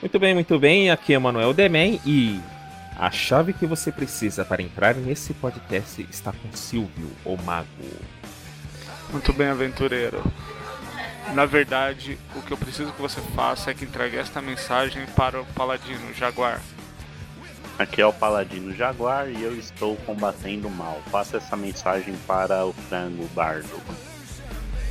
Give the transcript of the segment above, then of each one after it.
Muito bem, muito bem. Aqui é Manuel Demen e a chave que você precisa para entrar nesse podcast está com Silvio, o mago. Muito bem, aventureiro. Na verdade, o que eu preciso que você faça é que entregue esta mensagem para o Paladino Jaguar. Aqui é o Paladino Jaguar e eu estou combatendo o mal. Faça essa mensagem para o Frango Bardo.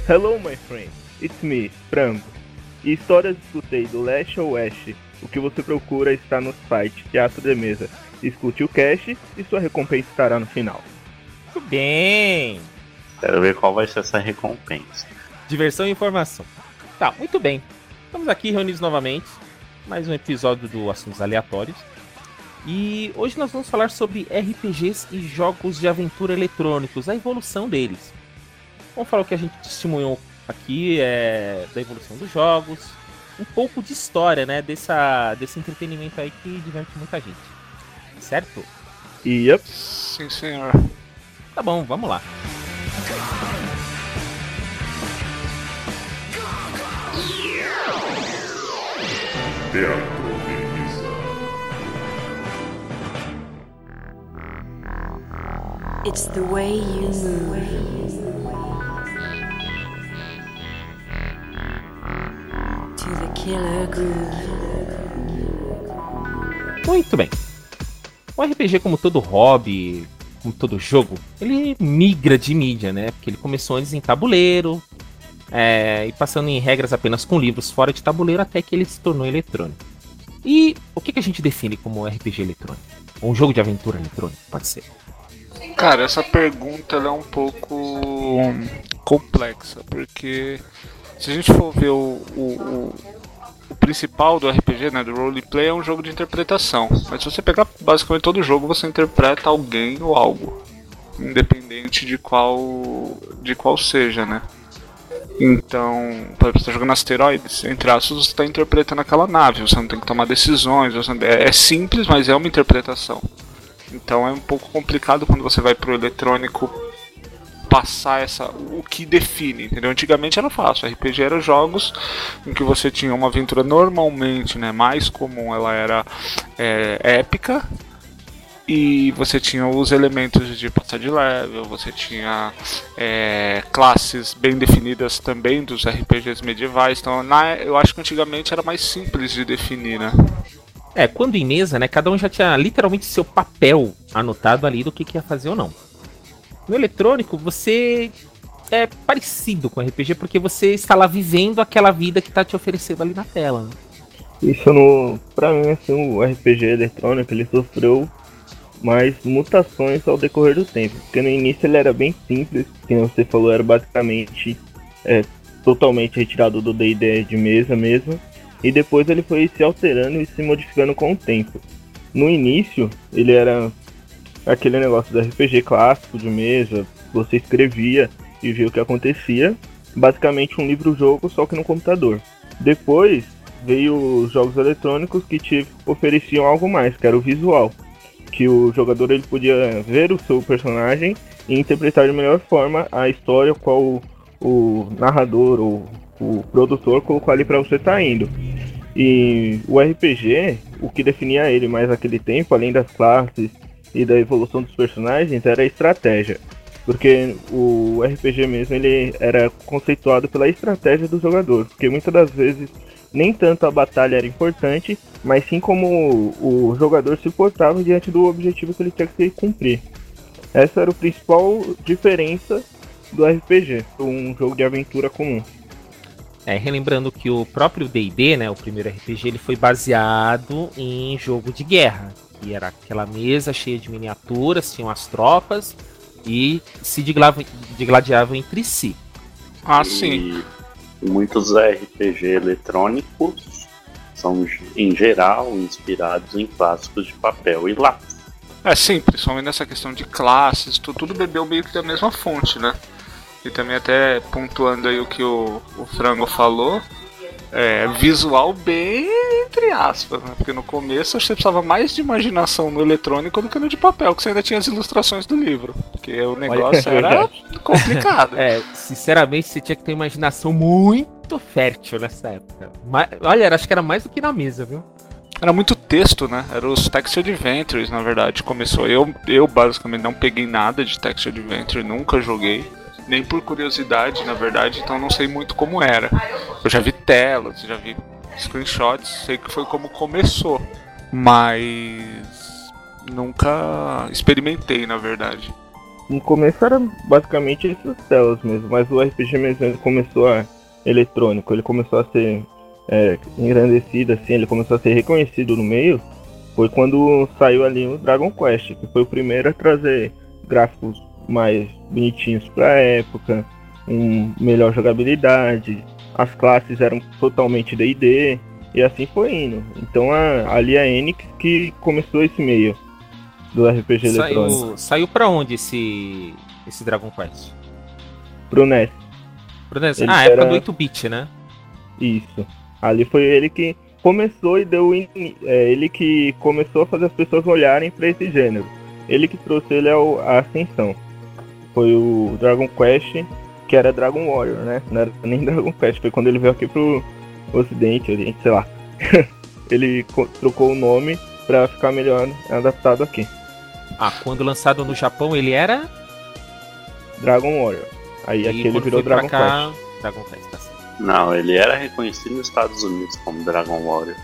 Hello, my friend. It's me, Frango. E histórias escutei do leste ao oeste. O que você procura está no site Teatro de Mesa. Escute o cast e sua recompensa estará no final. Muito bem. Quero ver qual vai ser essa recompensa. Diversão e informação. Tá, muito bem. Estamos aqui reunidos novamente. Mais um episódio do Assuntos Aleatórios. E hoje nós vamos falar sobre RPGs e jogos de aventura eletrônicos, a evolução deles. Vamos falar o que a gente testemunhou aqui é da evolução dos jogos, um pouco de história, né, dessa, desse entretenimento aí que diverte muita gente. Certo? Yep. Sim, senhor. Tá bom, vamos lá. Teatro. It's the way you move. Muito bem. O RPG, como todo hobby, como todo jogo, ele migra de mídia, né? Porque ele começou antes em tabuleiro, é, e passando em regras apenas com livros fora de tabuleiro, até que ele se tornou eletrônico. E o que, que a gente define como RPG eletrônico? Ou um jogo de aventura eletrônico, pode ser. Cara, essa pergunta é um pouco complexa, porque se a gente for ver o, o principal do RPG, né, do roleplay, é um jogo de interpretação. Mas se você pegar basicamente todo jogo, você interpreta alguém ou algo, independente de qual de qual seja, né? Então, por exemplo, você tá jogando asteroides, entre aspas, você está interpretando aquela nave, você não tem que tomar decisões, você é, é simples, mas é uma interpretação. Então é um pouco complicado quando você vai pro eletrônico passar essa o que define, entendeu? Antigamente era fácil, RPG era jogos em que você tinha uma aventura normalmente, né, mais comum, ela era é, épica e você tinha os elementos de passar de level, você tinha é, classes bem definidas também dos RPGs medievais. Então, na, eu acho que antigamente era mais simples de definir, né? É, quando em mesa, né, cada um já tinha literalmente seu papel anotado ali do que, que ia fazer ou não. No eletrônico, você é parecido com RPG porque você está lá vivendo aquela vida que tá te oferecendo ali na tela. né? Isso no. Pra mim, assim, o RPG eletrônico ele sofreu mais mutações ao decorrer do tempo. Porque no início ele era bem simples, que você falou, era basicamente é, totalmente retirado do DD de mesa mesmo. E depois ele foi se alterando e se modificando com o tempo. No início, ele era aquele negócio do RPG clássico de mesa, você escrevia e via o que acontecia. Basicamente um livro-jogo, só que no computador. Depois veio os jogos eletrônicos que te ofereciam algo mais, que era o visual. Que o jogador ele podia ver o seu personagem e interpretar de melhor forma a história qual o, o narrador ou o produtor colocou ali para você estar indo. E o RPG, o que definia ele mais naquele tempo, além das classes e da evolução dos personagens, era a estratégia. Porque o RPG mesmo ele era conceituado pela estratégia do jogador. Porque muitas das vezes nem tanto a batalha era importante, mas sim como o, o jogador se portava diante do objetivo que ele tinha que cumprir. Essa era a principal diferença do RPG, um jogo de aventura comum. É, relembrando que o próprio D&D, né, o primeiro RPG, ele foi baseado em jogo de guerra, que era aquela mesa cheia de miniaturas, tinham as tropas e se digladiavam entre si. Ah, sim. E muitos RPG eletrônicos São, em geral, inspirados em clássicos de papel e lápis. É sim, principalmente nessa questão de classes, tudo, tudo bebeu meio que da mesma fonte, né? E também até pontuando aí o que o, o Frango falou, é, visual bem entre aspas, né? Porque no começo você precisava mais de imaginação no eletrônico do que no de papel, que você ainda tinha as ilustrações do livro. Porque o negócio era complicado. É, sinceramente, você tinha que ter imaginação muito fértil nessa época. Ma- olha, acho que era mais do que na mesa, viu? Era muito texto, né? Era os Text Adventures, na verdade, começou. Eu, eu basicamente não peguei nada de Text Adventure, nunca joguei. Nem por curiosidade, na verdade, então não sei muito como era. Eu já vi telas, já vi screenshots, sei que foi como começou. Mas nunca experimentei, na verdade. No começo era basicamente essas telas mesmo, mas o RPG mesmo começou a eletrônico, ele começou a ser é, engrandecido assim, ele começou a ser reconhecido no meio, foi quando saiu ali o Dragon Quest, que foi o primeiro a trazer gráficos mais bonitinhos pra época, um melhor jogabilidade, as classes eram totalmente D&D, e assim foi indo. Então a, ali a Enix que começou esse meio do RPG eletrônico. Saiu, saiu pra onde esse, esse Dragon Quest? Pro NES. Pro NES? Ele Ah, época era- do 8-bit, né? Isso. Ali foi ele que começou e deu. in- É, ele que começou a fazer as pessoas olharem pra esse gênero. Ele que trouxe ele ao, à ascensão. Foi o Dragon Quest, que era Dragon Warrior, né? Não era nem Dragon Quest, foi quando ele veio aqui pro Ocidente, Oriente, sei lá. ele co- trocou o nome pra ficar melhor adaptado aqui. Ah, quando lançado no Japão ele era. Dragon Warrior. Aí e aqui ele virou Dragon cá, Quest. Dragon Quest, tá certo. Não, ele era reconhecido nos Estados Unidos como Dragon Warrior.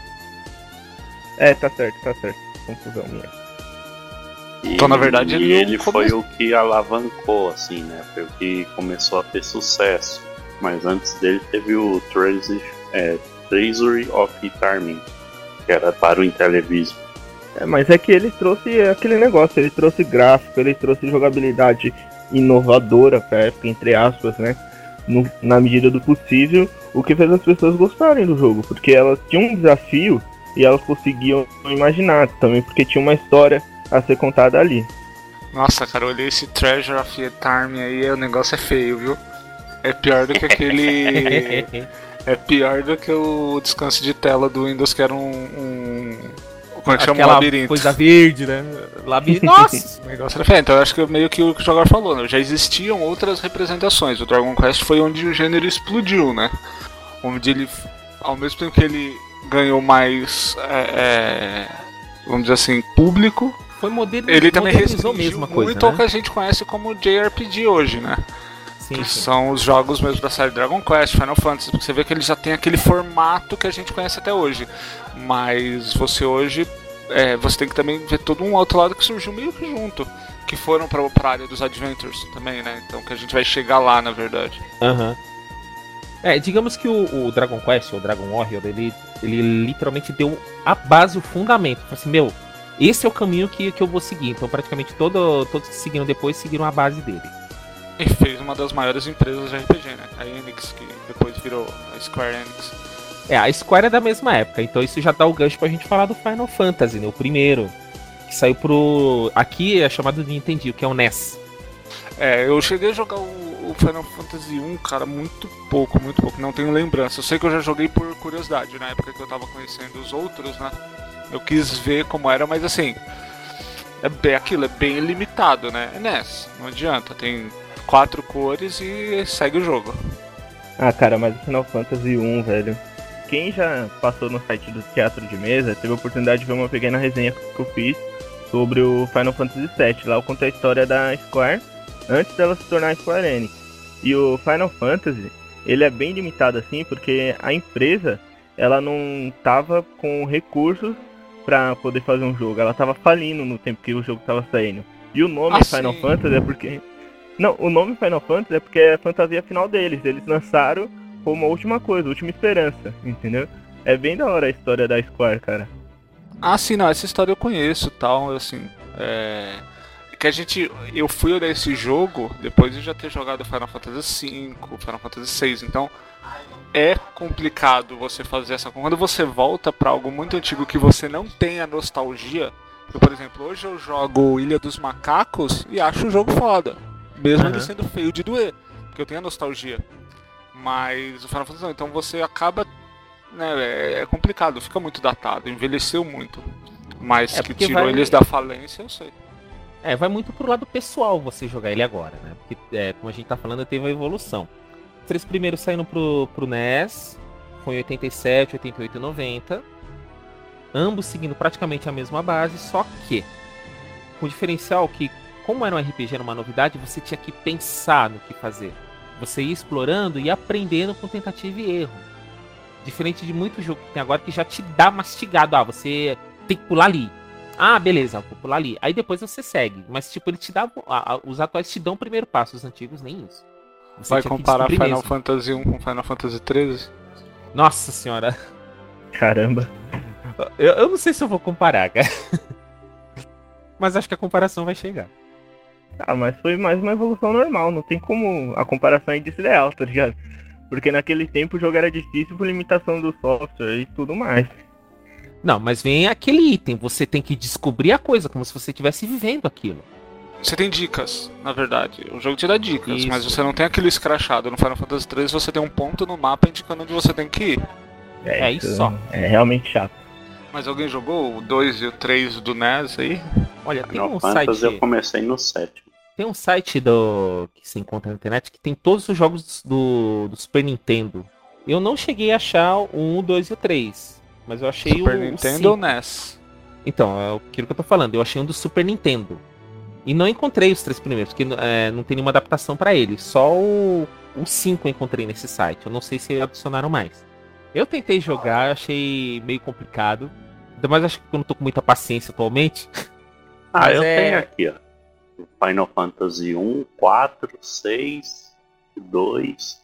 É, tá certo, tá certo. Confusão minha. E, Então, na verdade, e ele ele foi o que alavancou, assim, né? Foi o que começou a ter sucesso. Mas antes dele teve o Treasury, é, Treasury of Tarmin, que era para o Intellivision. É, mas é que ele trouxe aquele negócio, ele trouxe gráfico, ele trouxe jogabilidade inovadora pra época, entre aspas, né? No- na medida do possível, o que fez as pessoas gostarem do jogo, porque elas tinham um desafio e elas conseguiam imaginar também, porque tinha uma história a ser contada ali. Nossa, cara, eu olhei esse Treasure of Time aí, o negócio é feio, viu? É pior do que aquele. é pior do que o descanso de tela do Windows, que era um. um... Como é que chama? Um labirinto. coisa verde, né? Labirinto. Nossa! O negócio era feio. Então eu acho que é meio que o que o jogador falou, né? Já existiam outras representações. O Dragon Quest foi onde o gênero explodiu, né? Onde ele, ao mesmo tempo que ele ganhou mais, é, é, vamos dizer assim, público, Foi modelo, ele também modernizou mesmo a coisa, muito né? que a gente conhece como JRPG hoje, né? Sim, que sim. são os jogos mesmo da série Dragon Quest, Final Fantasy, porque você vê que ele já tem aquele formato que a gente conhece até hoje. Mas você hoje, é, você tem que também ver todo um outro lado que surgiu meio que junto. Que foram pra, pra área dos Adventures também, né? Então que a gente vai chegar lá, na verdade. Aham. É, digamos que o, o Dragon Quest, ou Dragon Warrior, ele, ele literalmente deu a base, o fundamento. Assim, meu, esse é o caminho que, que eu vou seguir. Então, praticamente todo, todos que seguiram depois seguiram a base dele. E fez uma das maiores empresas de RPG, né? A Enix, que depois virou a Square Enix. É, a Square é da mesma época, então isso já dá o gancho pra gente falar do Final Fantasy, né? O primeiro. Que saiu pro. Aqui é chamado de Nintendo, que é o NES. É, eu cheguei a jogar o, o Final Fantasy 1, cara, muito pouco, muito pouco. Não tenho lembrança. Eu sei que eu já joguei por curiosidade, na época que eu tava conhecendo os outros, né? Eu quis ver como era, mas assim. É bem aquilo, é bem limitado, né? É NES, não adianta. Tem quatro cores e segue o jogo. Ah, cara, mas Final Fantasy 1, velho. Quem já passou no site do Teatro de Mesa teve a oportunidade de ver uma pequena resenha que eu fiz sobre o Final Fantasy VII. Lá eu contei a história da Square antes dela se tornar Square Enix. E o Final Fantasy, ele é bem limitado assim, porque a empresa, ela não tava com recursos pra poder fazer um jogo. Ela tava falindo no tempo que o jogo tava saindo. E o nome Ah, Final sim. Fantasy é porque não, o nome Final Fantasy é porque é a fantasia final deles. Eles lançaram como a última coisa, a última esperança, entendeu? É bem da hora a história da Square, cara. Ah, sim, não, essa história eu conheço tal, assim. É. que a gente. Eu fui olhar esse jogo depois de já ter jogado Final Fantasy V, Final Fantasy VI, então é complicado você fazer essa. Quando você volta para algo muito antigo que você não tem a nostalgia. Eu, por exemplo, hoje eu jogo Ilha dos Macacos e acho o jogo foda. Mesmo ele Aham. sendo feio de doer. Porque eu tenho a nostalgia. Mas o Final Fantasy não. Então você acaba. Né, é, é complicado, fica muito datado, envelheceu muito. Mas É, que tirou vai- eles da falência, eu sei. É, vai muito pro lado pessoal você jogar ele agora, né? Porque, é, como a gente tá falando, teve uma evolução. Os três primeiros saíram pro, pro NES, foi em 87, 88 e 90. Ambos seguindo praticamente a mesma base, só que com o diferencial que, como era um RPG, era uma novidade, você tinha que pensar no que fazer. Você ia explorando e aprendendo com tentativa e erro. Diferente de muito jogo que tem agora que já te dá mastigado. Ah, você tem que pular ali. Ah, beleza, vou pular ali. Aí depois você segue. Mas, tipo, ele te dá. a- a- os atuais te dão o primeiro passo, os antigos nem isso. Você Vai comparar Final mesmo. Fantasy 1 com Final Fantasy 13? Nossa senhora. Caramba. Eu, eu não sei se eu vou comparar, cara. Mas acho que a comparação vai chegar. Ah, mas foi mais uma evolução normal, não tem como a comparação é desleal, tá ligado? Porque naquele tempo o jogo era difícil por limitação do software e tudo mais. Não, mas vem aquele item. Você tem que descobrir a coisa, como se você estivesse vivendo aquilo. Você tem dicas, na verdade. O jogo te dá dicas, Isso. mas você não tem aquilo escrachado. No Final Fantasy 13 você tem um ponto no mapa indicando onde você tem que ir. É isso só. É realmente chato. Mas alguém jogou o 2 e o 3 do NES aí? Olha, tem Final um Fantasy site. eu comecei no sétimo. Tem um site do que você encontra na internet que tem todos os jogos do, do Super Nintendo. Eu não cheguei a achar o 1, o 2 e o 3. Mas eu achei Super o, o Nintendo ou. NES? Então, é aquilo que eu tô falando. Eu achei um do Super Nintendo. E não encontrei os três primeiros, porque é, não tem nenhuma adaptação pra ele. Só o, o 5 eu encontrei nesse site. Eu não sei se adicionaram mais. Eu tentei jogar, achei meio complicado. Ainda mais acho que eu não tô com muita paciência atualmente. Ah, Mas eu é- tenho aqui, ó. Final Fantasy 1, 4, 6, o 2,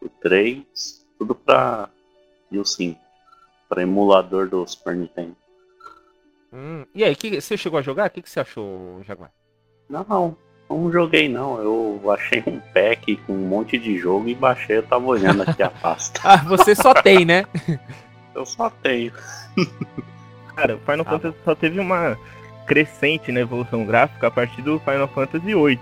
o 3, tudo pra. E o 5. Pra emulador do Super Nintendo. Hum, E aí, que, você chegou a jogar? O que, que você achou, Jaguar? Não, não joguei não. Eu achei um pack com um monte de jogo e baixei, eu tava olhando aqui a pasta. Ah, você só tem, né? Eu só tenho. Cara, o Final Ah, Fantasy só teve uma crescente na evolução gráfica a partir do Final Fantasy VIII.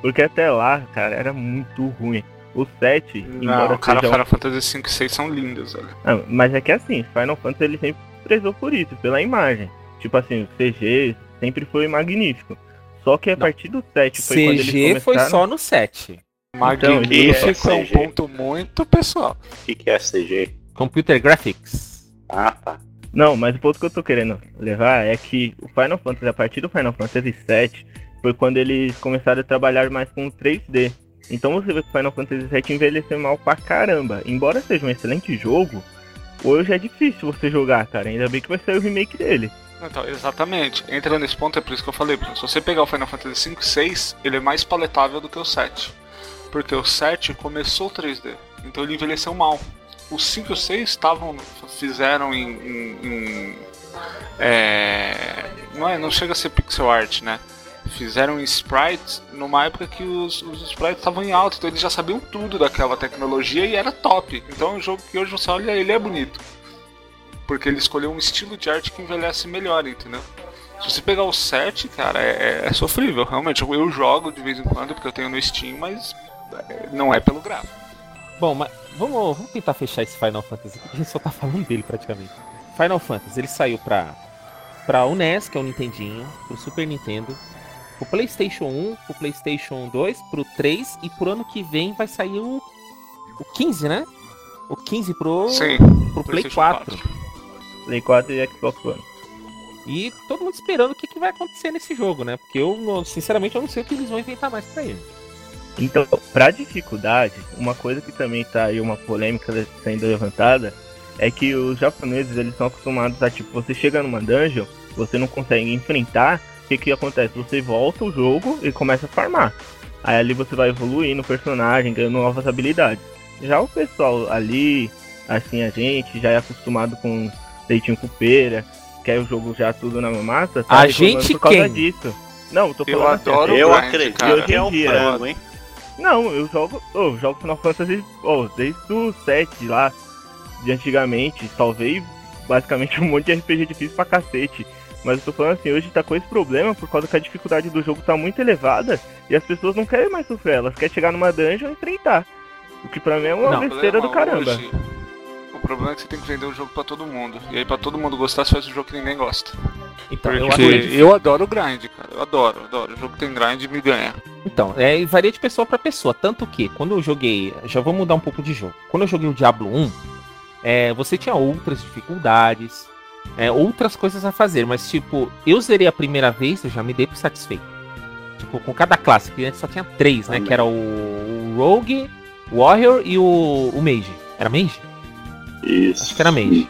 Porque até lá, cara, era muito ruim. O 7, embora Não, cara, seja um- Final Fantasy 5 e 6 são lindos, velho. Ah, mas é que assim, Final Fantasy ele sempre prezou por isso, pela imagem. Tipo assim, o CG sempre foi magnífico. Só que a Não. partir do 7 foi quando eles CG foi começaram... só no 7. Magnífico isso é um é ponto muito pessoal. O que, que é CG? Computer Graphics. Ah, tá. Não, mas o ponto que eu tô querendo levar é que o Final Fantasy, a partir do Final Fantasy VII, foi quando eles começaram a trabalhar mais com 3D. Então você vê que o Final Fantasy VII envelheceu mal pra caramba. Embora seja um excelente jogo, hoje é difícil você jogar, cara. Ainda bem que vai sair o remake dele. Então, exatamente. Entrando nesse ponto, é por isso que eu falei. Se você pegar o Final Fantasy 5 e 6, ele é mais paletável do que o 7. Porque o 7 começou 3D, então ele envelheceu mal. Os 5 e o 6 estavam. fizeram em. em- em- é, não, é, não chega a ser pixel art, né? Fizeram sprites numa época que os, os sprites estavam em alta, então eles já sabiam tudo daquela tecnologia e era top. Então um jogo que hoje você olha, ele é bonito. Porque ele escolheu um estilo de arte que envelhece melhor, entendeu? Se você pegar o 7, cara, é, é- é sofrível, realmente. Eu, eu jogo de vez em quando porque eu tenho no Steam, mas é, não é pelo gráfico. Bom, mas vamos, vamos tentar fechar esse Final Fantasy, porque a gente só tá falando dele praticamente. Final Fantasy, ele saiu pra, pra o NES, que é o Nintendinho, pro Super Nintendo, pro PlayStation 1, pro PlayStation 2, pro 3 e pro ano que vem vai sair o, o 15, né? O 15 pro, Sim, pro Play PlayStation 4. Play 4 e Xbox One. E todo mundo esperando o que, que vai acontecer nesse jogo, né? Porque eu, sinceramente, eu não sei o que eles vão inventar mais pra ele. Então, pra dificuldade, uma coisa que também tá aí uma polêmica sendo levantada é que os japoneses eles são acostumados a tipo, você chega numa dungeon, você não consegue enfrentar, o que que acontece? Você volta o jogo e começa a farmar. Aí ali você vai evoluindo o personagem, ganhando novas habilidades. Já o pessoal ali, assim a gente, já é acostumado com leitinho com pera, quer o jogo já tudo na massa, tá A gente por causa quem? disso. Não, eu tô Eu falando assim, adoro Eu grind, acredito cara. que é Hoje em dia, frango, hein? Não, eu jogo, eu jogo Final Fantasy oh, desde o 7 lá, de antigamente. Salvei basicamente um monte de RPG difícil pra cacete. Mas eu tô falando assim, hoje tá com esse problema por causa que a dificuldade do jogo tá muito elevada e as pessoas não querem mais sofrer, elas querem chegar numa dungeon e enfrentar. O que pra mim é uma Não, besteira do problema caramba. hoje- o problema é que você tem que vender o jogo pra todo mundo. E aí pra todo mundo gostar, você faz um jogo que ninguém gosta. Então, eu acredito. eu adoro o grind, cara. Eu adoro, adoro. O jogo que tem grind me ganha. Então, é, e varia de pessoa pra pessoa. Tanto que, quando eu joguei. Já vou mudar um pouco de jogo. Quando eu joguei o Diablo 1, é, você tinha outras dificuldades, é, outras coisas a fazer. Mas, tipo, eu zerei a primeira vez, eu já me dei por satisfeito. Tipo, com cada classe, que antes só tinha três, né? Que era o, o Rogue, o Warrior e o, o Mage. Era Mage? Isso. Acho que era Mage.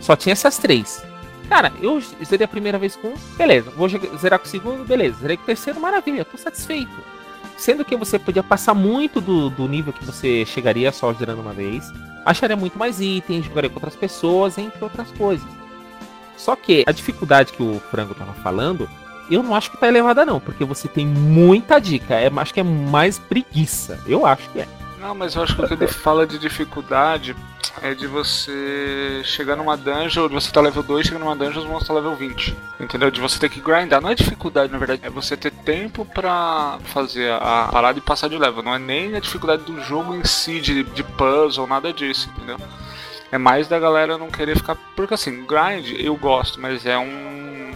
Só tinha essas três. Cara, eu zerei a primeira vez com um, beleza. Vou zerar com o segundo, beleza. Zerei com o terceiro, maravilha, tô satisfeito. Sendo que você podia passar muito do, do nível que você chegaria só zerando uma vez. Acharia muito mais itens, jogaria com outras pessoas, entre outras coisas. Só que a dificuldade que o Frango tava falando, eu não acho que tá elevada não, porque você tem muita dica. É, acho que é mais preguiça. Eu acho que é. Não, mas eu acho que o que ele fala de dificuldade é de você chegar numa dungeon, de você tá level 2, chega numa dungeon, os monstros tá level 20. Entendeu? De você ter que grindar. Não é dificuldade, na verdade, é você ter tempo pra fazer a parada e passar de level. Não é nem a dificuldade do jogo em si, de, de puzzle, nada disso, entendeu? É mais da galera não querer ficar. Porque assim, grind eu gosto, mas é um.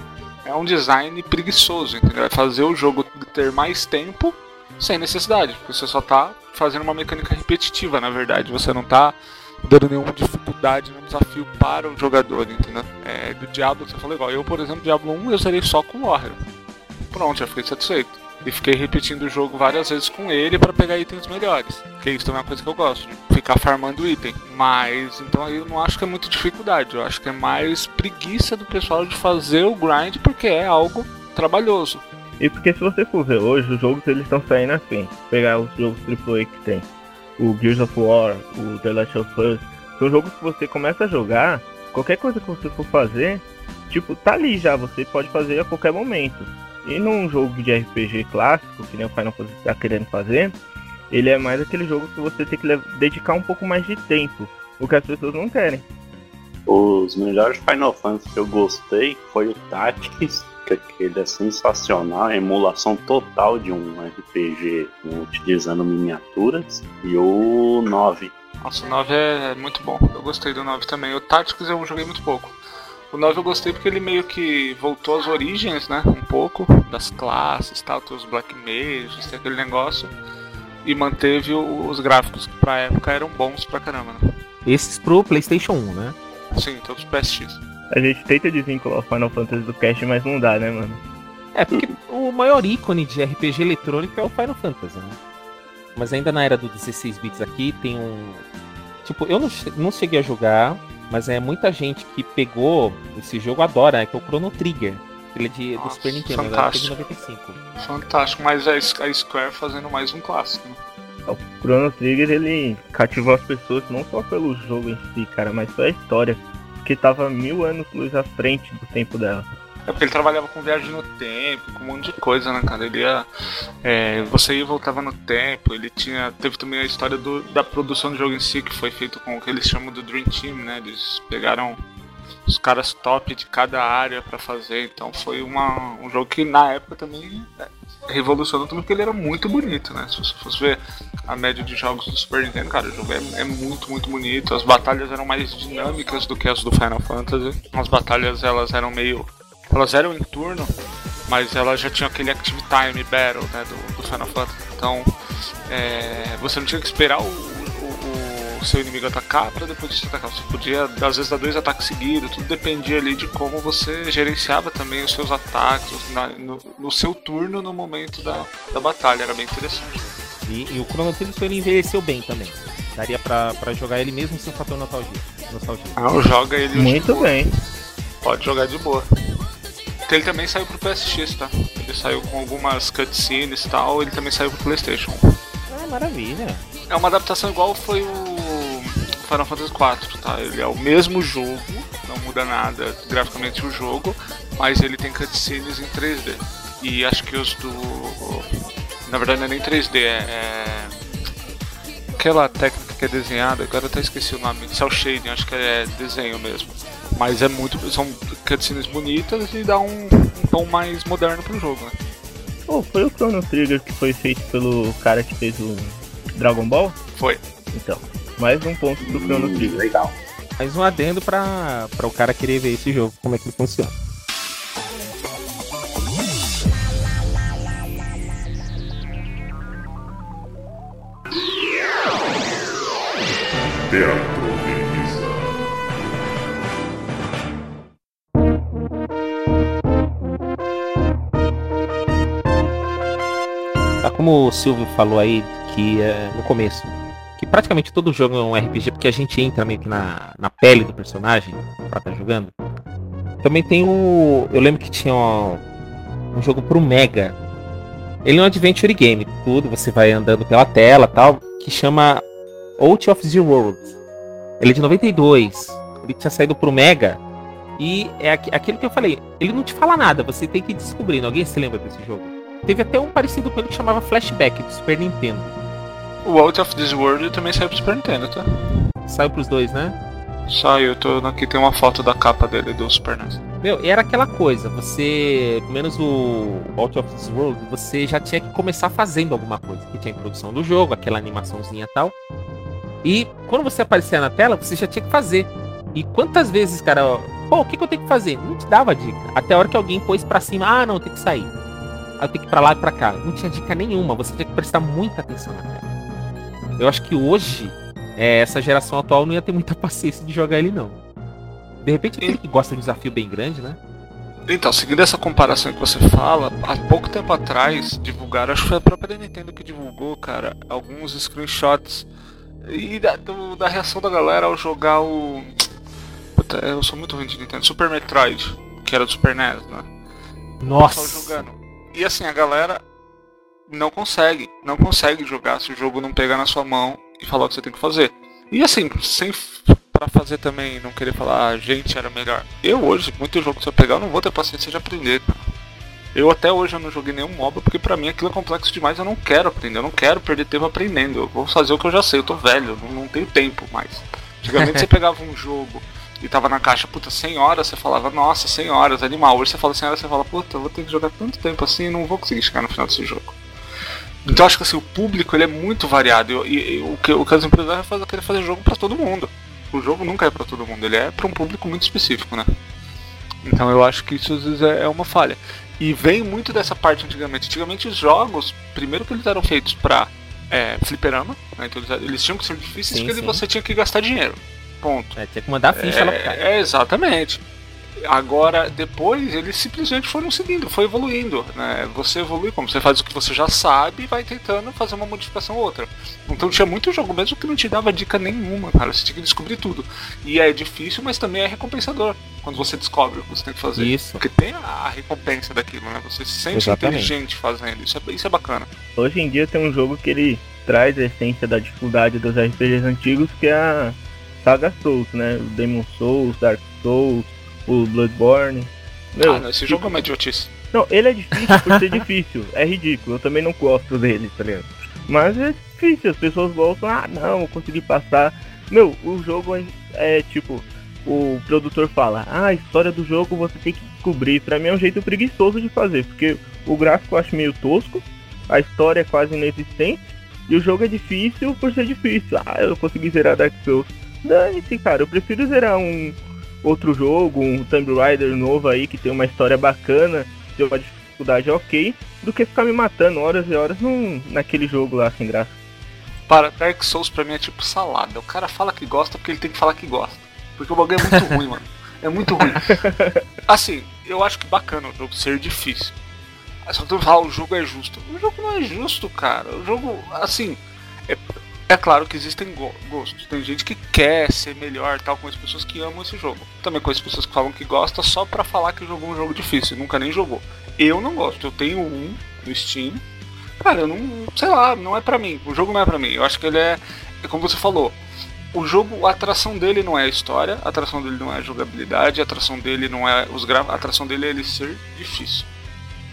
É um design preguiçoso, entendeu? É fazer o jogo ter mais tempo sem necessidade, porque você só tá fazendo uma mecânica repetitiva, na verdade. Você não tá dando nenhuma dificuldade, nenhum desafio para o jogador, entendeu? É, do Diablo, você falou igual. Eu, por exemplo, Diablo 1 eu zerei só com o Warrior. Pronto, já fiquei satisfeito. E fiquei repetindo o jogo várias vezes com ele para pegar itens melhores. Que isso também é uma coisa que eu gosto, de ficar farmando item. Mas, então aí eu não acho que é muito dificuldade. Eu acho que é mais preguiça do pessoal de fazer o grind porque é algo trabalhoso. E porque se você for ver hoje, os jogos eles estão saindo assim. Pegar os jogos AAA que tem. O Gears of War, o The Last of Us. São jogos que você começa a jogar, qualquer coisa que você for fazer, tipo, tá ali já, você pode fazer a qualquer momento. E num jogo de RPG clássico, que nem o Final Fantasy tá querendo fazer, ele é mais aquele jogo que você tem que dedicar um pouco mais de tempo. O que as pessoas não querem. Os melhores Final Fantasy que eu gostei foi o Tactics, que ele é sensacional, a emulação total de um RPG utilizando miniaturas, e o 9. Nossa, o 9 é muito bom. Eu gostei do 9 também. O Tactics eu joguei muito pouco. O 9 eu gostei porque ele meio que voltou às origens, né? Um pouco, das classes tal, tem os Black Mages, tem aquele negócio. E manteve os gráficos, que pra época eram bons pra caramba, né? Esses pro PlayStation 1, né? Sim, todos PSX. A gente tenta desvincular o Final Fantasy do cast, mas não dá, né, mano? É, porque o maior ícone de RPG eletrônico é o Final Fantasy, né? Mas ainda na era do 16 bits aqui tem um. Tipo, eu não, não cheguei a jogar, mas é muita gente que pegou esse jogo adora, né? Que é o Chrono Trigger. Ele é de, do Nossa, Super Nintendo, agora é de fantástico. 95. Fantástico, mas a Square fazendo mais um clássico. Né? O Chrono Trigger ele cativou as pessoas não só pelo jogo em si, cara, mas pela história. Que tava mil anos luz à frente do tempo dela. É porque ele trabalhava com viagem no tempo, com um monte de coisa, né, cara? Ele ia. é, você ia e voltava no tempo, ele tinha. Teve também a história do- da produção do jogo em si, que foi feito com o que eles chamam do Dream Team, né? Eles pegaram os caras top de cada área pra fazer, então foi uma, um jogo que na época também é, revolucionou também porque ele era muito bonito, né? Se você fosse ver a média de jogos do Super Nintendo, cara, o jogo é, é muito, muito bonito. As batalhas eram mais dinâmicas do que as do Final Fantasy. As batalhas elas eram meio elas eram em turno, mas elas já tinham aquele Active Time Battle né, do, do Final Fantasy. Então é, você não tinha que esperar o, seu inimigo atacar para depois você atacar. Você podia, às vezes, dar dois ataques seguidos, tudo dependia ali de como você gerenciava também os seus ataques na- no, no seu turno no momento da, da batalha. Era bem interessante. E, e o Chrono Trigger ele envelheceu bem também. Daria pra, pra jogar ele mesmo sem fator nostalgia. nostalgia. Ah, joga ele Muito bem. Pode jogar de boa. Porque ele também saiu pro PSX, tá? Ele saiu com algumas cutscenes e tal, ele também saiu pro Playstation. Ah, maravilha. É uma adaptação igual foi o Final Fantasy IV, tá? Ele é o mesmo jogo, não muda nada graficamente o jogo, mas ele tem cutscenes em 3D. E acho que os do. Na verdade não é nem 3D, é. é aquela técnica que é desenhada, agora eu até esqueci o nome, cel shading, acho que é desenho mesmo. Mas é muito. São cutscenes bonitas e dá um, um tom mais moderno pro jogo, né? Pô, foi o Chrono Trigger que foi feito pelo cara que fez o Dragon Ball? Foi. Então, mais um ponto pro Chrono Trigger. Legal. Mais um adendo pra, pra o cara querer ver esse jogo, como é que ele funciona. Teatro. Tá como o Silvio falou aí que é, no começo, que praticamente todo jogo é um RPG porque a gente entra meio que na, na pele do personagem pra estar jogando. Também tem o. Eu lembro que tinha um, jogo pro Mega. Ele é um adventure game, tudo, você vai andando pela tela tal, que chama Out of the World. Ele é de 92. Ele tinha saído pro Mega. E é aqu- aquilo que eu falei, ele não te fala nada, você tem que ir descobrindo. Alguém se lembra desse jogo? Teve até um parecido com ele que chamava Flashback do Super Nintendo. O Out of This World também saiu pro Super Nintendo, tá? Saiu pros dois, né? Saiu, tô, aqui tem uma foto da capa dele do Super NES. Meu, era aquela coisa, você, pelo menos o Out of This World, você já tinha que começar fazendo alguma coisa, que tinha a introdução do jogo, aquela animaçãozinha e tal. E quando você aparecia na tela, você já tinha que fazer. E quantas vezes, cara, ó, pô, o que, que eu tenho que fazer? Não te dava dica. Até a hora que alguém pôs pra cima, ah, não, tem que sair. Aí eu tenho que ir pra lá e pra cá. Não tinha dica nenhuma, você tinha que prestar muita atenção na tela. Eu acho que hoje, é, essa geração atual não ia ter muita paciência de jogar ele, não. De repente, aquele que gosta de um desafio bem grande, né? Então, seguindo essa comparação que você fala, há pouco tempo atrás divulgaram, acho que foi a própria Nintendo que divulgou, cara, alguns screenshots e da, do- da reação da galera ao jogar o. Puta, eu sou muito ruim de Nintendo. Super Metroid, que era do Super NES, né? Nossa! jogando. E assim, a galera não consegue, não consegue jogar se o jogo não pegar na sua mão e falar o que você tem que fazer. E assim, sem pra fazer também, não querer falar, ah, a gente era melhor. Eu hoje, muito jogo que eu pegar, eu não vou ter paciência de aprender. Eu até hoje eu não joguei nenhum MOBA porque pra mim aquilo é complexo demais, eu não quero aprender, eu não quero perder tempo aprendendo. Eu vou fazer o que eu já sei, eu tô velho, não, não tenho tempo mais. Antigamente você pegava um jogo e tava na caixa, puta, 100 horas, você falava, nossa, 100 horas, animal. Hoje você fala 100 horas, você fala, puta, eu vou ter que jogar tanto tempo assim, não vou conseguir chegar no final desse jogo. Então eu acho que assim, o público ele é muito variado e, e- o, que, o que as empresas vão fazer é querer fazer jogo pra todo mundo. O jogo nunca é pra todo mundo, ele é pra um público muito específico, né? Então eu acho que isso às vezes é é uma falha. E vem muito dessa parte antigamente. Antigamente os jogos, primeiro que eles eram feitos pra é, fliperama, né? então eles, eles tinham que ser difíceis Sim, porque sim. você tinha que gastar dinheiro. Ponto. É, tinha que mandar ficha lá pro cara. É, é, exatamente. Agora, depois, eles simplesmente foram seguindo, foi evoluindo. Né? Você evolui como? Você faz o que você já sabe e vai tentando fazer uma modificação ou outra. Então tinha muito jogo mesmo que não te dava dica nenhuma, cara. Você tinha que descobrir tudo. E é difícil, mas também é recompensador quando você descobre o que você tem que fazer. Isso. Porque tem a recompensa daquilo, né? Você se sente Exatamente. inteligente fazendo. Isso é, isso é bacana. Hoje em dia tem um jogo que ele traz a essência da dificuldade dos RPGs antigos, que é a saga Souls, né? Demon Souls, Dark Souls, o Bloodborne. Meu, ah, não, esse jogo é uma idiotice. Não, ele é difícil por ser difícil. É ridículo. Eu também não gosto dele, tá ligado? Mas é difícil. As pessoas gostam. Ah, não, eu consegui passar. Meu, o jogo é, é tipo. O produtor fala, ah, a história do jogo você tem que descobrir. Pra mim é um jeito preguiçoso de fazer, porque o gráfico eu acho meio tosco, a história é quase inexistente, e o jogo é difícil por ser difícil. Ah, eu consegui zerar Dark Souls. Dane-se, cara, eu prefiro zerar um outro jogo, um Tomb Raider novo aí que tem uma história bacana, de uma dificuldade ok, do que ficar me matando horas e horas num, naquele jogo lá sem graça. Para, Dark Souls pra mim é tipo salada. O cara fala que gosta porque ele tem que falar que gosta. Porque o bagulho é muito ruim, mano. É muito ruim. Assim, eu acho que bacana o jogo ser difícil. Só que tu fala, o jogo é justo. O jogo não é justo, cara. O jogo, assim. É, é claro que existem go- gostos. Tem gente que quer ser melhor, tal, com as pessoas que amam esse jogo. Também com as pessoas que falam que gosta só pra falar que jogou um jogo difícil. Nunca nem jogou. Eu não gosto. Eu tenho um no Steam. Cara, eu não. Sei lá, não é pra mim. O jogo não é pra mim. Eu acho que ele é. É como você falou. O jogo, a atração dele não é a história, a atração dele não é a jogabilidade, a atração dele não é os gra... a atração dele é ele ser difícil.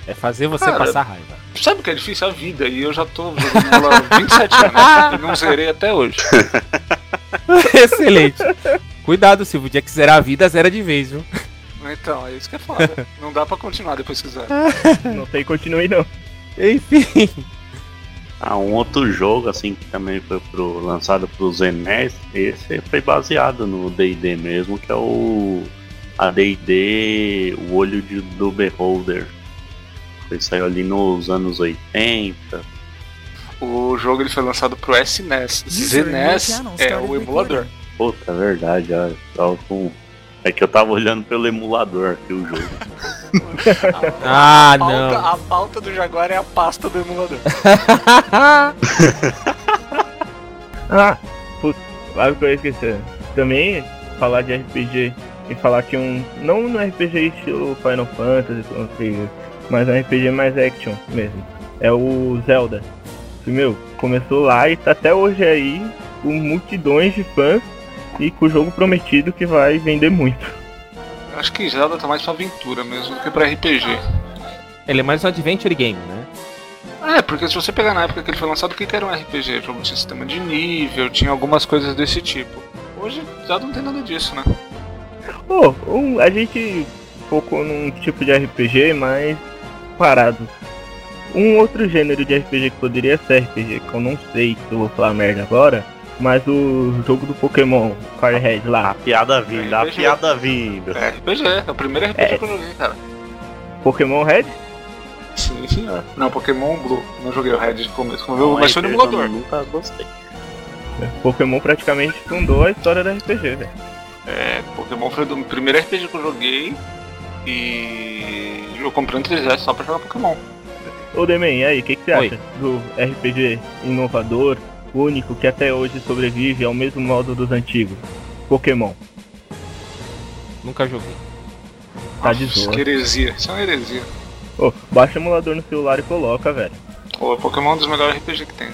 É fazer você Cara, passar raiva. Sabe o que é difícil? A vida. E eu já tô jogando ela há 27 anos. E não zerei até hoje. Excelente. Cuidado, Silvio. O dia que zerar a vida, zera de vez, viu? Então, é isso que é foda. Não dá pra continuar depois que quiser. Não sei, continue não. Enfim. Ah, um outro jogo assim que também foi pro, lançado pro ZNES, esse foi baseado no D&D mesmo, que é o a D&D, o olho de, do Beholder. Ele saiu ali nos anos 80. O jogo ele foi lançado pro SNES. ZNES é o emulador. Puta, é verdade, olha, tava com... É que eu tava olhando pelo emulador aqui o jogo. Ah, a, pauta, não. a pauta do Jaguar é a pasta do emulador. Ah, putz, claro que eu ia esquecer. Também falar de RPG e falar que um. Não no RPG estilo Final Fantasy, Chrono Trigger, mas um RPG mais action mesmo. É o Zelda. Que, meu, começou lá e tá até hoje aí com multidões de fãs e com o jogo prometido que vai vender muito. Acho que Zelda tá mais pra aventura mesmo do que pra RPG. Ele é mais um adventure game, né? É, porque se você pegar na época que ele foi lançado, o que era um RPG? O jogo tinha sistema de nível, tinha algumas coisas desse tipo. Hoje, Zelda não tem nada disso, né? Pô, um- a gente focou num tipo de RPG mais parado. Um outro gênero de RPG que poderia ser RPG, que eu não sei se eu vou falar merda agora, mas o jogo do Pokémon, Firehead A lá, piada vindo, a piada vindo. É RPG, é o primeiro RPG É. que eu joguei, cara. Pokémon Red? Sim, sim. Não, Pokémon Blue. Não joguei o Red de começo. Como Não, eu, mas foi no emulador. Nunca gostei. Pokémon praticamente fundou a história da RPG, velho. É, Pokémon foi o primeiro RPG que eu joguei. E eu comprei um 3DS só pra jogar Pokémon. Ô Demen, e aí, o que, que você Oi. acha do RPG inovador, único, que até hoje sobrevive ao mesmo modo dos antigos? Pokémon. Nunca joguei. Tá de Nossa, zoa. que heresia. Isso é uma heresia. Ô, baixa o emulador no celular e coloca, velho. O Pokémon é um dos melhores RPG que tem.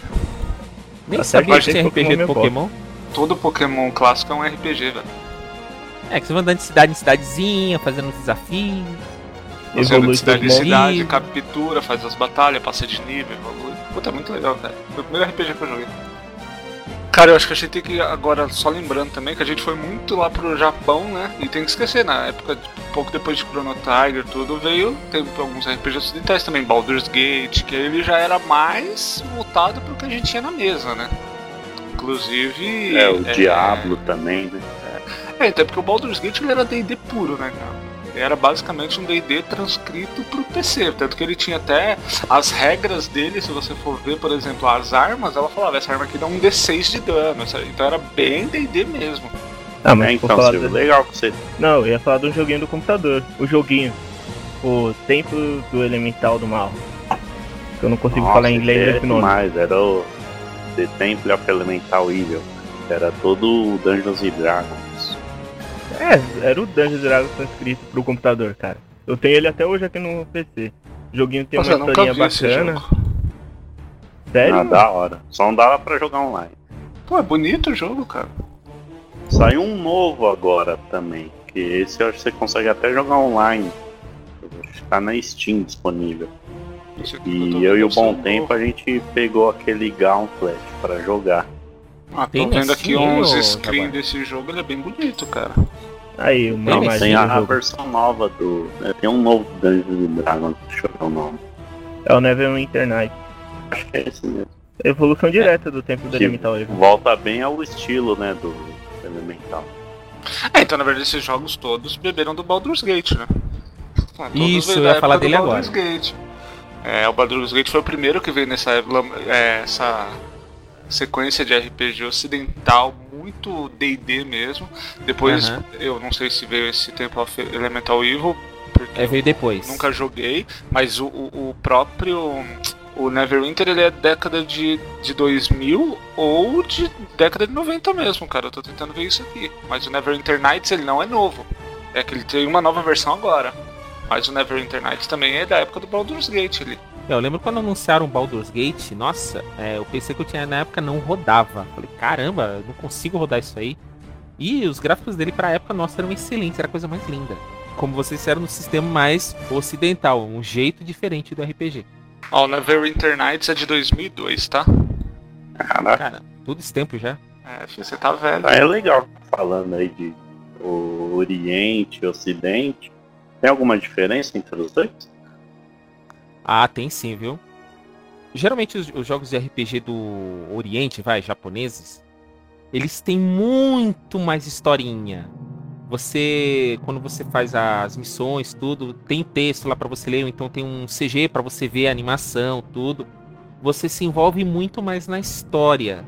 Nem Até sabia que tinha tem RPG do Pokémon Pokémon. Todo Pokémon clássico é um RPG, velho. É, que você vai andando de cidade em cidadezinha, fazendo uns desafios. Você anda Evolui de cidade em cidade, captura, faz as batalhas, passa de nível, evolui. Puta, é muito legal, cara. Foi o primeiro RPG que eu joguei. Cara, eu acho que a gente tem que agora, só lembrando também, que a gente foi muito lá pro Japão, né? E tem que esquecer, na época, pouco depois de Chrono Tiger tudo, veio, teve alguns RPGs ocidentais também, Baldur's Gate, que ele já era mais voltado pro que a gente tinha na mesa, né? Inclusive. É, o Diablo também, né? É, até porque o Baldur's Gate ele era D&D puro, né, cara? Era basicamente um D&D transcrito pro PC, tanto que ele tinha até as regras dele, se você for ver, por exemplo, as armas, ela falava, essa arma aqui dá um D6 de dano, então era bem D&D mesmo. Ah, mas É, então, falar do- legal que você Não, eu ia falar de um joguinho do computador. O joguinho. O Templo do Elemental do Mal. Que eu não consigo Nossa, falar em inglês é esse nome. demais, era o The Temple of Elemental Evil. Era todo o Dungeons and Dragons. É, era o Dungeons Dragons transcrito pro computador, cara. Eu tenho ele até hoje aqui no PC. O joguinho tem Nossa, uma historinha bacana. Sério? Ah, da hora. Só não dava pra jogar online. Pô, é bonito o jogo, cara. Saiu um novo agora também. Que esse eu acho que você consegue até jogar online. Acho que Tá na Steam disponível. Aqui E eu e o Bom Tempo a gente pegou aquele Gauntlet pra jogar. Ah, tô vendo aqui uns screens desse jogo, ele é bem bonito, cara. Aí, uma Não, imagem Tem a, a versão nova do. né, tem um novo Dungeons and Dragons, deixa eu ver o nome. É o Neverwinter Night. Acho que é esse mesmo. Evolução direta do Templo do Elemental Evil. volta bem ao estilo, né, do Elemental. É, então na verdade esses jogos todos beberam do Baldur's Gate, né? Ah, todos Isso, eu ia falar dele Baldur's Gate. É, o Baldur's Gate foi o primeiro que veio nessa é, essa sequência de RPG ocidental, muito D&D mesmo. Depois, eu não sei se veio esse Temple of Elemental Evil, porque É, veio depois. Nunca joguei, mas o, o, o próprio. O Neverwinter ele é década de, de 2000 ou de década de 90 mesmo, cara. Eu tô tentando ver isso aqui. Mas o Neverwinter Nights ele não é novo. É que ele tem uma nova versão agora. Mas o Neverwinter Nights também é da época do Baldur's Gate ali. Eu lembro quando anunciaram o Baldur's Gate, nossa, é, o PC que eu tinha na época não rodava. Falei, caramba, eu não consigo rodar isso aí. E os gráficos dele pra época, nossa, eram excelentes, era a coisa mais linda. como vocês disseram, no sistema mais ocidental, um jeito diferente do RPG. Ó, o Neverwinter Nights é de 2002, tá? Caraca, Cara, tudo esse tempo já. É, você tá velho. é legal falando aí de o Oriente e Ocidente. Tem alguma diferença entre os dois? Ah, tem sim, viu? Geralmente os, os jogos de RPG do Oriente, vai, japoneses, eles têm muito mais historinha. Você, quando você faz as missões, tudo, tem texto lá pra você ler, então tem um CG pra você ver a animação, tudo. Você se envolve muito mais na história.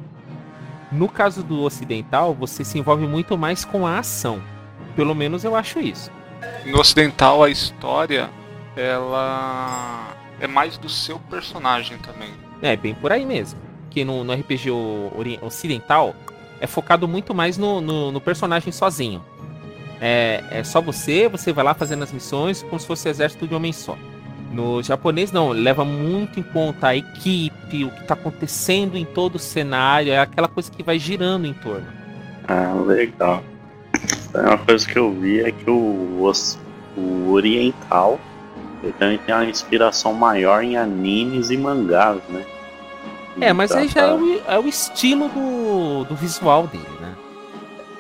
No caso do ocidental, você se envolve muito mais com a ação. Pelo menos eu acho isso. No ocidental, a história, ela é mais do seu personagem também. É, bem por aí mesmo. Que no, no RPG o- ocidental é focado muito mais no, no, no personagem sozinho. É, é só você, você vai lá fazendo as missões como se fosse exército de homem só. No japonês não, leva muito em conta a equipe, o que está acontecendo em todo o cenário, é aquela coisa que vai girando em torno. Ah, legal. É uma coisa que eu vi é que o, os- o oriental ele também tem uma inspiração maior em animes e mangás, né? É, mas aí já é Tá, o, é o estilo do, do visual dele, né?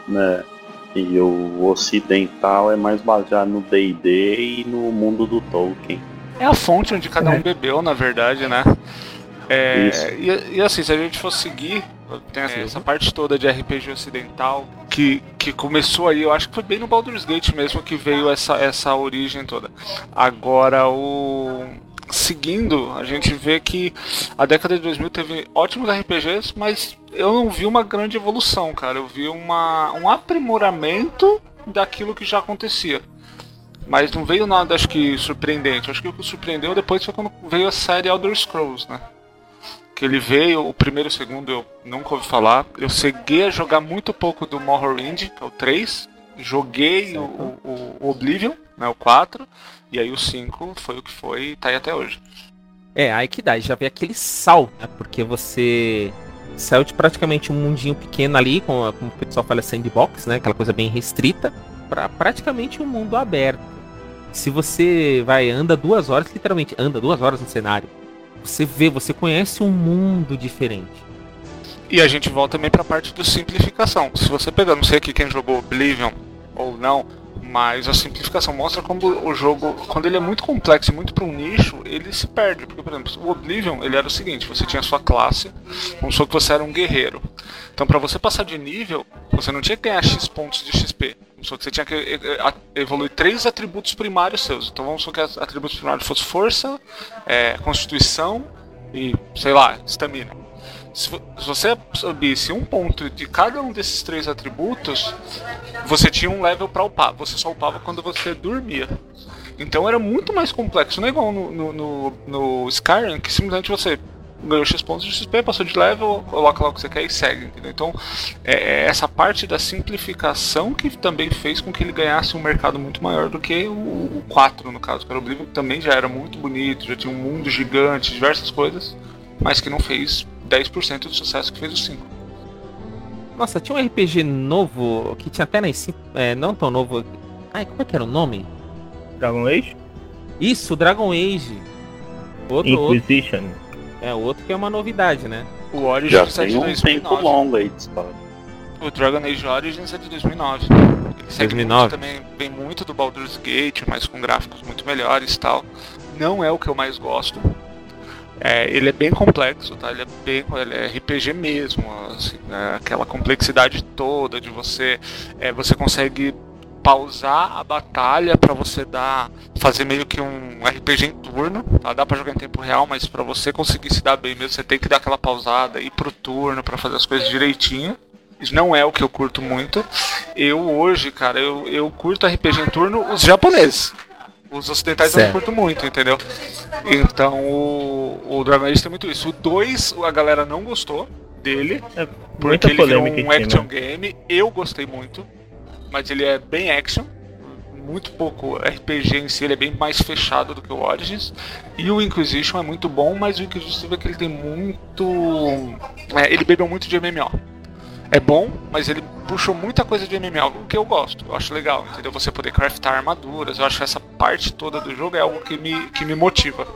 né? E o ocidental é mais baseado no D&D e no mundo do Tolkien. É a fonte onde cada um bebeu, na verdade, né? É, Isso. e, e assim, se a gente for seguir, tem essa, essa parte toda de RPG ocidental que, que começou aí, eu acho que foi bem no Baldur's Gate mesmo que veio essa, essa origem toda. Agora, o. Seguindo, a gente vê que a década de 2000 teve ótimos RPGs, mas eu não vi uma grande evolução, cara. Eu vi uma, um aprimoramento daquilo que já acontecia. Mas não veio nada, acho que, surpreendente. Acho que o que surpreendeu depois foi quando veio a série Elder Scrolls, né? Que ele veio, o primeiro e o segundo eu nunca ouvi falar. Eu cheguei a jogar muito pouco do Morrowind, que é o 3. Joguei o, o- o Oblivion, né, o 4. E aí o 5 foi o que foi e tá aí até hoje. É, aí que dá, já vê aquele salto, né? Porque você saiu de praticamente um mundinho pequeno ali, com a- como o pessoal fala sandbox, né? Aquela coisa bem restrita, para praticamente um mundo aberto. Se você vai, anda duas horas, literalmente, anda duas horas no cenário. Você vê, você conhece um mundo diferente. E a gente volta também pra parte do simplificação. Se você pegar, não sei aqui quem jogou Oblivion ou não, mas a simplificação mostra como o jogo, quando ele é muito complexo e muito para um nicho, ele se perde. Porque, por exemplo, o Oblivion, ele era o seguinte, você tinha a sua classe, vamos supor que você era um guerreiro. Então, para você passar de nível, você não tinha que ganhar X pontos de XP. Você tinha que eh, eh, evoluir três atributos primários seus. Então, vamos supor que os atributos primários fossem força, eh, constituição e, sei lá, estamina. Se se você subisse um ponto de cada um desses três atributos, você tinha um level pra upar. Você só upava quando você dormia. Então era muito mais complexo. Não é igual no, no, no, no Skyrim, que simplesmente você ganhou X pontos de XP, passou de level, coloca lá o que você quer e segue. Entendeu? Então é, é essa parte da simplificação que também fez com que ele ganhasse um mercado muito maior do que o, o 4, no caso. Que era o Oblivion, que também já era muito bonito, já tinha um mundo gigante, diversas coisas, mas que não fez 10% do sucesso que fez o 5. Nossa, tinha um RPG novo, que tinha até na é, não tão novo. Ai, como é que era o nome? Dragon Age? Isso, Dragon Age. Outro, outro, Inquisition. É, outro que é uma novidade, né? O Já Origins é de tem um tempo 2009. longo aí de história. O Dragon Age Origins é de 2009. Ele segue 2009. muito também, vem muito do Baldur's Gate, mas com gráficos muito melhores e tal. Não é o que eu mais gosto. É, ele é bem complexo, tá? Ele é bem, ele é RPG mesmo, assim, né? aquela complexidade toda de você, é, você consegue pausar a batalha pra você dar, fazer meio que um RPG em turno, tá? Dá pra jogar em tempo real, mas pra você conseguir se dar bem mesmo, você tem que dar aquela pausada, ir pro turno pra fazer as coisas direitinho. Isso não é o que eu curto muito. Eu hoje, cara, eu, eu curto RPG em turno os japoneses. Os ocidentais eu não Certo. curto muito, entendeu? Então o, o Dragon Age tem muito isso. O 2, a galera não gostou dele, É, porque ele virou um action game. Eu gostei muito, mas ele é bem action. Muito pouco RPG em si, ele é bem mais fechado do que o Origins. E o Inquisition é muito bom, mas o Inquisition você vê que ele tem muito. é, ele bebeu muito de MMO. é bom, mas ele puxou muita coisa de MMO, o que eu gosto, eu acho legal, entendeu? Você poder craftar armaduras, eu acho que essa parte toda do jogo é algo que me, que me motiva.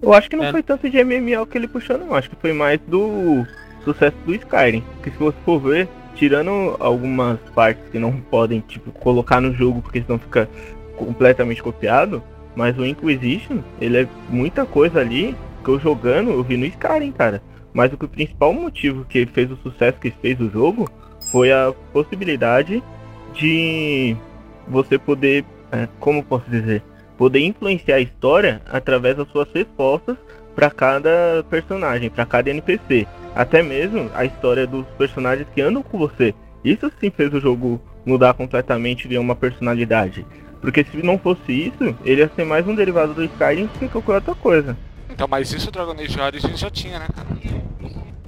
Eu acho que não É. foi tanto de MMO que ele puxou, não. Acho que foi mais do sucesso do Skyrim. Porque se você for ver, tirando algumas partes que não podem, tipo, colocar no jogo porque senão fica completamente copiado, mas o Inquisition, ele é muita coisa ali que eu jogando, eu vi no Skyrim, cara. Mas o que o principal motivo que fez o sucesso que fez o jogo foi a possibilidade de você poder, é, como posso dizer, poder influenciar a história através das suas respostas para cada personagem, para cada NPC, até mesmo a história dos personagens que andam com você. Isso sim fez o jogo mudar completamente de uma personalidade. Porque se não fosse isso, ele ia ser mais um derivado do Skyrim que qualquer outra coisa. Então, mas isso o Dragon Age Origins já tinha, né, cara?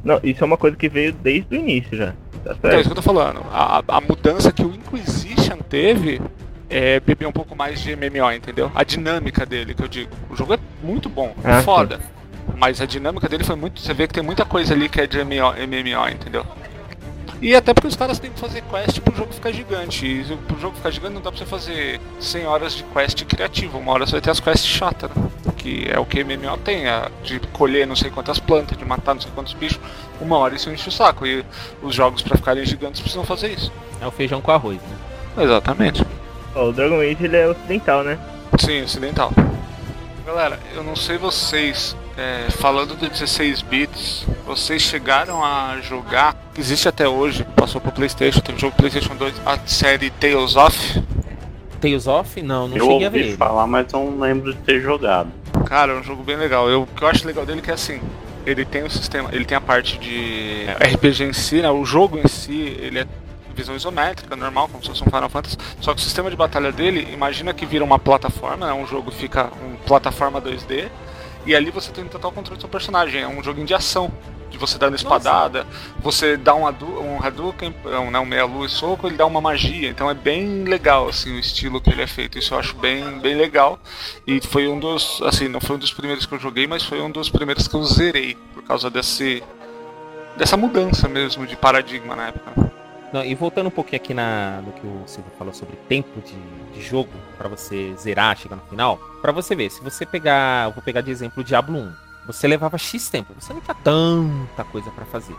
Não, isso é uma coisa que veio desde o início já. Tá Então, é isso certo? que eu tô falando. A, a mudança que o Inquisition teve é beber um pouco mais de MMO, entendeu? A dinâmica dele, que eu digo. O jogo é muito bom, é Ah, foda. Mas a dinâmica dele foi muito. Você vê que tem muita coisa ali que é de MMO, MMO entendeu? E até porque os caras têm que fazer quest pro jogo ficar gigante. E pro jogo ficar gigante não dá pra você fazer 100 horas de quest criativa. Uma hora você vai ter as quests chatas, né? Que é o que MMO tem, a de colher não sei quantas plantas, de matar não sei quantos bichos. Uma hora isso enche o saco. E os jogos pra ficarem gigantes precisam fazer isso. É o feijão com arroz, né? Exatamente. Ó, o Dragon Age ele é ocidental, né? Sim, ocidental. Galera, eu não sei vocês, é, falando de 16 bits, vocês chegaram a jogar, que existe até hoje, passou pro Playstation, teve jogo Playstation 2, a série Tales of. Tales of? Não, não eu cheguei a ver ouvi ele. falar, mas não lembro de ter jogado. Cara, é um jogo bem legal. Eu, o que eu acho legal dele é que assim, ele tem o sistema, ele tem a parte de RPG em si, né? O jogo em si, ele é visão isométrica, normal, como se fosse um Final Fantasy. Só que o sistema de batalha dele, imagina que vira uma plataforma, né? Um jogo fica um plataforma 2D. E ali você tem total controle do seu personagem. É um joguinho de ação. De você dando espadada, você dá um, um Hadouken, um, né, um meia-lua e soco, ele dá uma magia. Então é bem legal, assim, o estilo que ele é feito. Isso eu acho bem, bem legal. E foi um dos, assim, não foi um dos primeiros que eu joguei, mas foi um dos primeiros que eu zerei. Por causa desse, dessa mudança mesmo de paradigma na época. Não, e voltando um pouquinho aqui na, no que o Silvio falou sobre tempo de, de jogo pra você zerar, chegar no final, pra você ver, se você pegar, eu vou pegar de exemplo o Diablo 1, você levava X tempo, você não tinha tanta coisa pra fazer.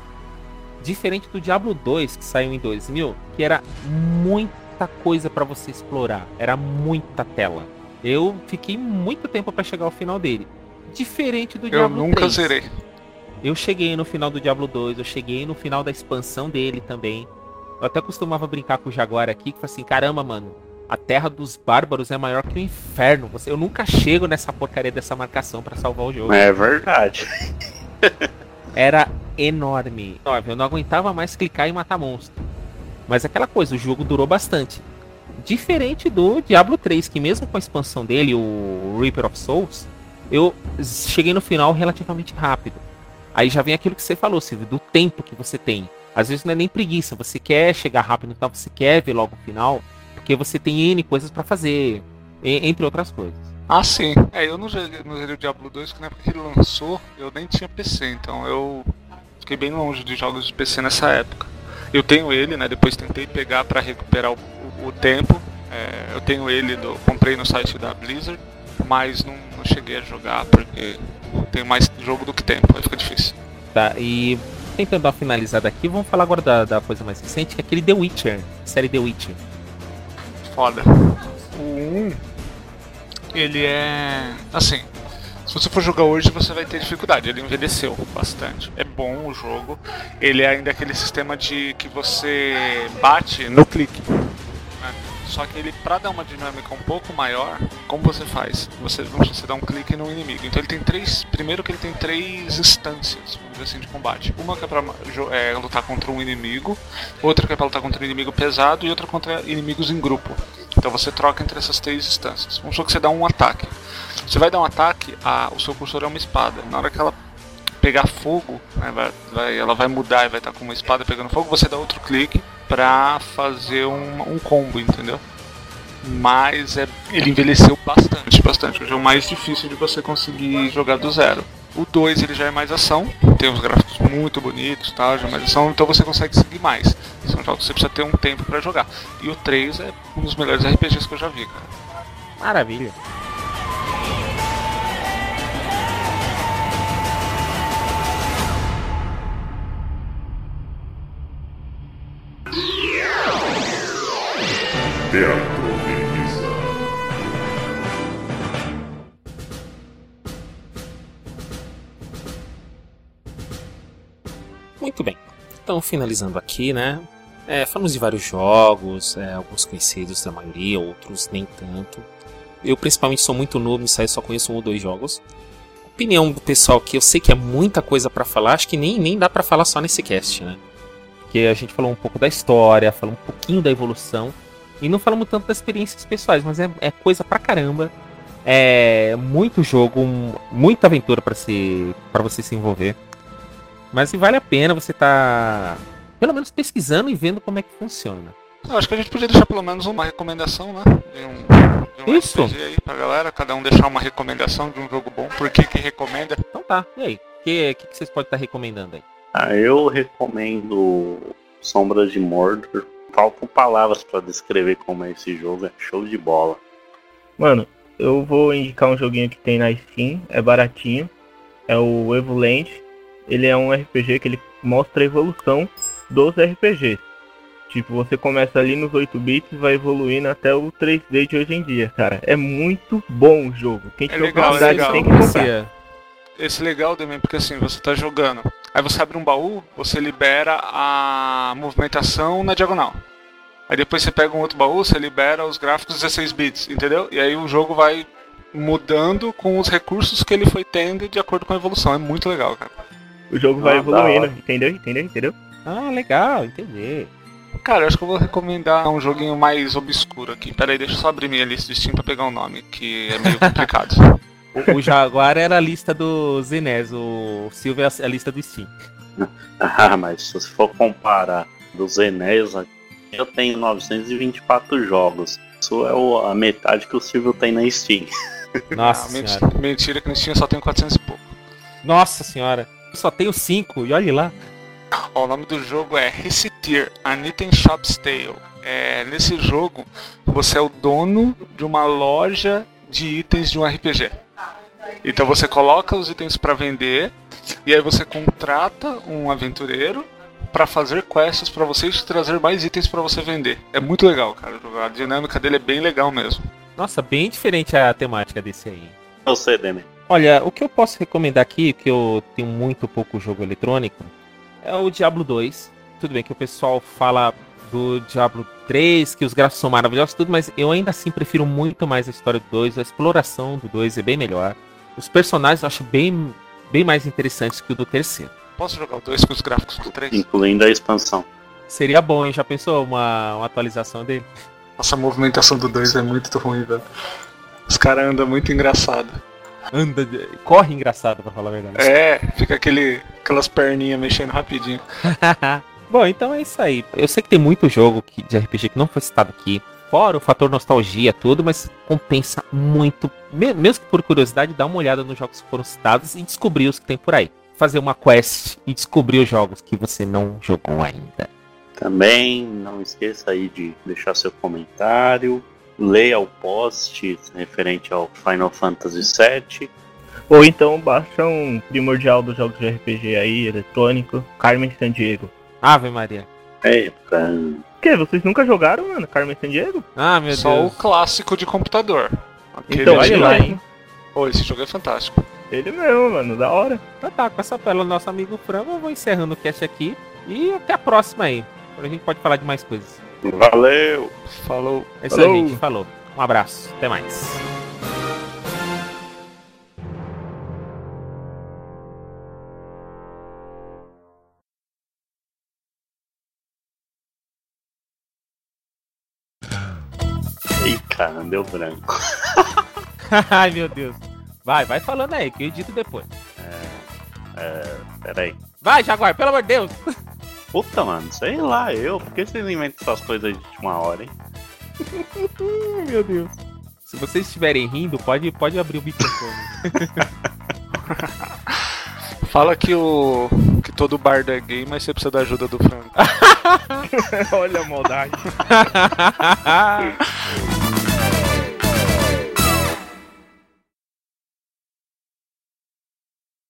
Diferente do Diablo 2 que saiu em 2000, que era muita coisa pra você explorar, era muita tela. Eu fiquei muito tempo pra chegar ao final dele. Diferente do Eu Diablo nunca 3. zerei. Eu cheguei no final do Diablo 2, eu cheguei no final da expansão dele também. Eu até costumava brincar com o Jaguar aqui, que foi assim, caramba, mano, a Terra dos Bárbaros é maior que o inferno. Você, eu nunca chego nessa porcaria dessa marcação pra salvar o jogo. É verdade. Era enorme. Eu não aguentava mais clicar e matar monstro. Mas aquela coisa, o jogo durou bastante. Diferente do Diablo 3, que mesmo com a expansão dele, o Reaper of Souls, eu cheguei no final relativamente rápido. Aí já vem aquilo que você falou, Silvio, do tempo que você tem. Às vezes não é nem preguiça, você quer chegar rápido final, você quer ver logo o final, porque você tem N coisas pra fazer, entre outras coisas. Ah, sim. É, eu não joguei, não zerei o Diablo 2, porque na época que ele lançou, eu nem tinha PC, então eu fiquei bem longe de jogos de PC nessa época. Eu tenho ele, né? Depois tentei pegar pra recuperar o, o- o tempo. É, eu tenho ele, do, comprei no site da Blizzard, mas não, não cheguei a jogar porque tem mais jogo do que tempo, aí fica difícil. Tá, e tentando dar uma finalizada aqui, vamos falar agora da, da coisa mais recente, que é aquele The Witcher, série The Witcher. Foda. O 1, ele é. Assim, se você for jogar hoje, você vai ter dificuldade. Ele envelheceu bastante. É bom o jogo. Ele é ainda aquele sistema de que você bate no clique. Só que ele, pra dar uma dinâmica um pouco maior, como você faz? Você, você dá um clique no inimigo. Então ele tem três. Primeiro que ele tem três instâncias, vamos dizer assim, de combate. Uma que é pra é, lutar contra um inimigo, outra que é pra lutar contra um inimigo pesado e outra contra inimigos em grupo. Então você troca entre essas três instâncias. Vamos supor que você dá um ataque. Você vai dar um ataque, a, o seu cursor é uma espada. Na hora que ela pegar fogo, né, vai- vai- ela vai mudar e vai estar com uma espada pegando fogo, você dá outro clique pra fazer um, um combo, entendeu? Mas é, ele envelheceu bastante, bastante. Hoje é o mais difícil de você conseguir jogar do zero. O 2 ele já é mais ação, tem uns gráficos muito bonitos, tá? já é mais ação, então você consegue seguir mais. São jogos que você precisa ter um tempo pra jogar. E o 3 é um dos melhores RPGs que eu já vi, cara. Maravilha. Teatro. Muito bem. Então, finalizando aqui, né? É, falamos de vários jogos, é, alguns conhecidos da maioria, outros nem tanto. Eu, principalmente, sou muito novo nisso aí, só conheço um ou dois jogos. Opinião do pessoal que eu sei que é muita coisa pra falar, acho que nem, nem dá pra falar só nesse cast, né? Porque a gente falou um pouco da história, falou um pouquinho da evolução, e não falamos tanto das experiências pessoais, mas é, é coisa pra caramba. É muito jogo, um- muita aventura pra se para você se envolver. Mas vale a pena você tá pelo menos pesquisando e vendo como é que funciona. Eu acho que a gente podia deixar pelo menos uma recomendação, né? De um, de um Isso. RPG aí pra galera, cada um deixar uma recomendação de um jogo bom, por que que recomenda. Então tá, e aí? O que, que, que vocês podem estar recomendando aí? Ah, eu recomendo Sombras de Mordor. Faltam palavras pra descrever como é esse jogo, é show de bola. Mano, eu vou indicar um joguinho que tem na Steam, é baratinho. É o Evoland. Ele é um RPG que ele mostra a evolução dos RPGs. Tipo, você começa ali nos 8 bits e vai evoluindo até o 3D de hoje em dia, cara. É muito bom o jogo. Quem É tiver legal, é oportunidade legal. tem que comprar. Esse- Esse legal também, porque assim, você tá jogando. Aí você abre um baú, você libera a movimentação na diagonal. Aí depois você pega um outro baú, você libera os gráficos 16 bits, entendeu? E aí o jogo vai mudando com os recursos que ele foi tendo de acordo com a evolução. É muito legal, cara. O jogo vai Ah, da evoluindo, entendeu? Entendeu? Entendeu? Ah, legal, entendi. Cara, eu acho que eu vou recomendar um joguinho mais obscuro aqui. Pera aí, deixa eu só abrir minha lista de Steam pra pegar o nome, que é meio complicado. O, o Jaguar era a lista do Zenés, o Silvio é a lista do Steam. Ah, mas se você for comparar dos Enéas, eu tenho 924 jogos. Isso é o- a metade que o Silvio tem na Steam. Nossa Ah, senhora. mentira, mentira que no Steam eu só tenho 400 e pouco. Nossa senhora. Eu só tenho cinco, e olhe lá. Ó, o nome do jogo é Recitir, An Item Shop's Tale. É, nesse jogo, você é o dono de uma loja de itens de um RPG. Então você coloca os itens para vender e aí você contrata um aventureiro para fazer quests para vocês e trazer mais itens para você vender. É muito legal, cara. A dinâmica dele é bem legal mesmo. Nossa, bem diferente a temática desse aí. Você, Demi. Olha, o que eu posso recomendar aqui, que eu tenho muito pouco jogo eletrônico, é o Diablo 2. Tudo bem que o pessoal fala do Diablo 3, que os gráficos são maravilhosos, tudo, mas eu ainda assim prefiro muito mais a história do 2, a exploração do 2 é bem melhor. Os personagens eu acho bem, bem mais interessantes que o do terceiro. Posso jogar o 2 com os gráficos do 3? Incluindo a expansão. Seria bom, hein? Já pensou uma, uma atualização dele? Nossa, a movimentação do 2 é muito ruim, velho. Os caras andam muito engraçado. Anda, corre engraçado, pra falar a verdade. É, fica aquele, aquelas perninhas mexendo rapidinho. Bom, então é isso aí. Eu sei que tem muito jogo que- de RPG que não foi citado aqui. Fora o fator nostalgia, tudo, mas compensa muito, me- mesmo que por curiosidade, dar uma olhada nos jogos que foram citados e descobrir os que tem por aí. Fazer uma quest e descobrir os jogos que você não jogou ainda. Também não esqueça aí de deixar seu comentário, leia o post referente ao Final Fantasy VII. Ou então baixa um primordial dos jogos de RPG aí, eletrônico, Carmen Sandiego. Ave Maria. Eita, O que? Vocês nunca jogaram, mano, Carmen Sandiego? Ah, meu Só Deus. o clássico de computador. Aquele Então, olha lá, hein? Pô, esse jogo é fantástico. Ele mesmo, mano, da hora. Então tá, com essa pela nosso amigo Frango, eu vou encerrando o cast aqui. E até a próxima aí. A gente pode falar de mais coisas. valeu! Falou. É isso aí, gente. Falou. Um abraço. Até mais. Cara, deu branco. Ai, meu Deus. Vai, vai falando aí, que eu edito depois. Peraí. Vai, Jaguar, pelo amor de Deus. Puta, mano, sei lá, eu. Por que vocês inventam essas coisas de última hora, hein? meu Deus. Se vocês estiverem rindo, pode, pode abrir o microfone. Fala que o. que todo bardo é gay, mas você precisa da ajuda do frango. Olha a maldade.